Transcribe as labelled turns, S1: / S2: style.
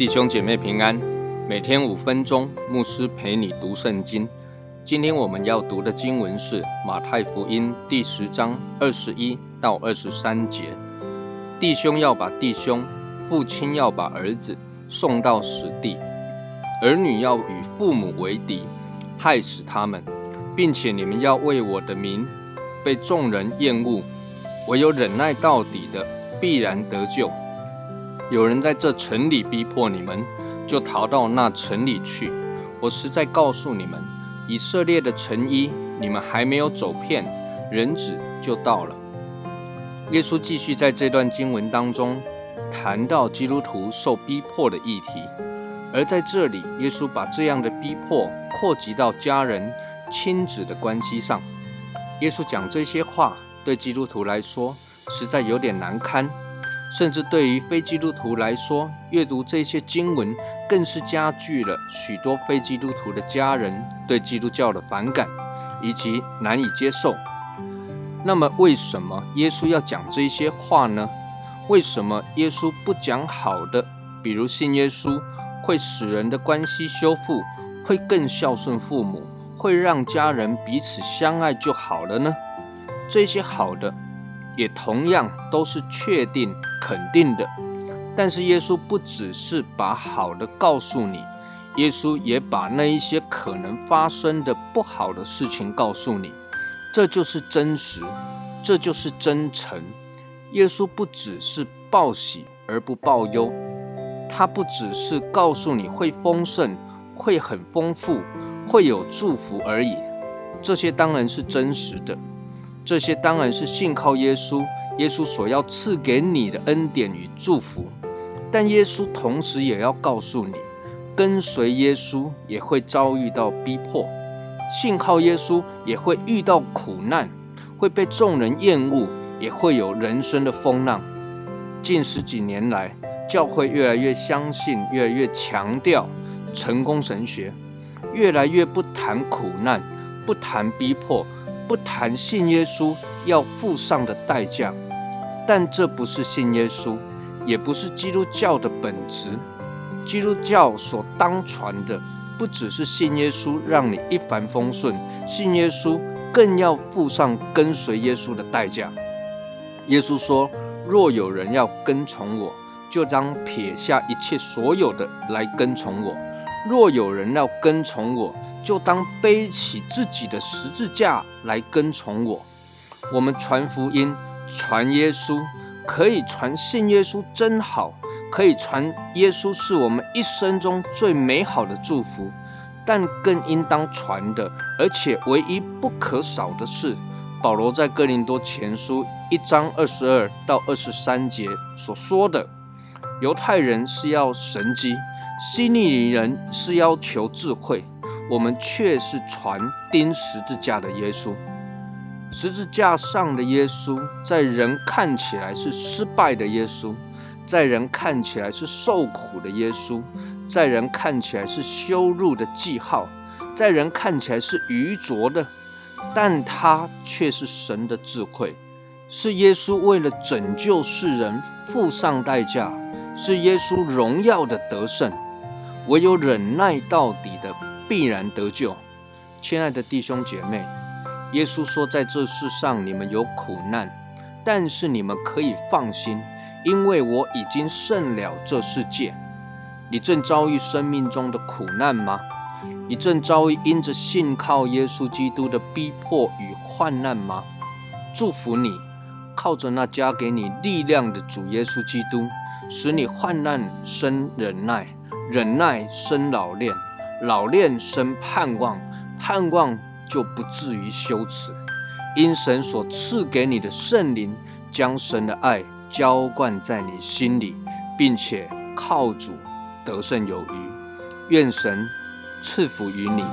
S1: 弟兄姐妹平安，每天五分钟，牧师陪你读圣经。今天我们要读的经文是马太福音第十章二十一到二十三节。弟兄要把弟兄，父亲要把儿子送到死地，儿女要与父母为敌，害死他们，并且你们要为我的名被众人厌恶，唯有忍耐到底的，必然得救。有人在这城里逼迫你们，就逃到那城里去。我实在告诉你们，以色列的城衣，你们还没有走遍，人子就到了。耶稣继续在这段经文当中谈到基督徒受逼迫的议题，而在这里，耶稣把这样的逼迫扩及到家人、亲子的关系上。耶稣讲这些话，对基督徒来说，实在有点难堪。甚至对于非基督徒来说，阅读这些经文更是加剧了许多非基督徒的家人对基督教的反感以及难以接受。那么，为什么耶稣要讲这些话呢？为什么耶稣不讲好的，比如信耶稣会使人的关系修复，会更孝顺父母，会让家人彼此相爱就好了呢？这些好的。也同样都是确定肯定的，但是耶稣不只是把好的告诉你，耶稣也把那一些可能发生的不好的事情告诉你，这就是真实，这就是真诚。耶稣不只是报喜而不报忧，他不只是告诉你会丰盛、会很丰富、会有祝福而已，这些当然是真实的。这些当然是信靠耶稣，耶稣所要赐给你的恩典与祝福。但耶稣同时也要告诉你，跟随耶稣也会遭遇到逼迫，信靠耶稣也会遇到苦难，会被众人厌恶，也会有人生的风浪。近十几年来，教会越来越相信，越来越强调成功神学，越来越不谈苦难，不谈逼迫。不谈信耶稣要付上的代价，但这不是信耶稣，也不是基督教的本质。基督教所当传的，不只是信耶稣让你一帆风顺，信耶稣更要付上跟随耶稣的代价。耶稣说：“若有人要跟从我，就当撇下一切所有的来跟从我。”若有人要跟从我，就当背起自己的十字架来跟从我。我们传福音、传耶稣，可以传信耶稣真好，可以传耶稣是我们一生中最美好的祝福。但更应当传的，而且唯一不可少的是，保罗在哥林多前书一章二十二到二十三节所说的：犹太人是要神迹。希利尼人是要求智慧，我们却是传钉十字架的耶稣。十字架上的耶稣，在人看起来是失败的耶稣，在人看起来是受苦的耶稣，在人看起来是羞辱的记号，在人看起来是愚拙的，但他却是神的智慧，是耶稣为了拯救世人付上代价，是耶稣荣耀的得胜。唯有忍耐到底的，必然得救。亲爱的弟兄姐妹，耶稣说，在这世上你们有苦难，但是你们可以放心，因为我已经胜了这世界。你正遭遇生命中的苦难吗？你正遭遇因着信靠耶稣基督的逼迫与患难吗？祝福你，靠着那加给你力量的主耶稣基督，使你患难生忍耐。忍耐生老练，老练生盼望，盼望就不至于羞耻。因神所赐给你的圣灵，将神的爱浇灌在你心里，并且靠主得胜有余。愿神赐福于你。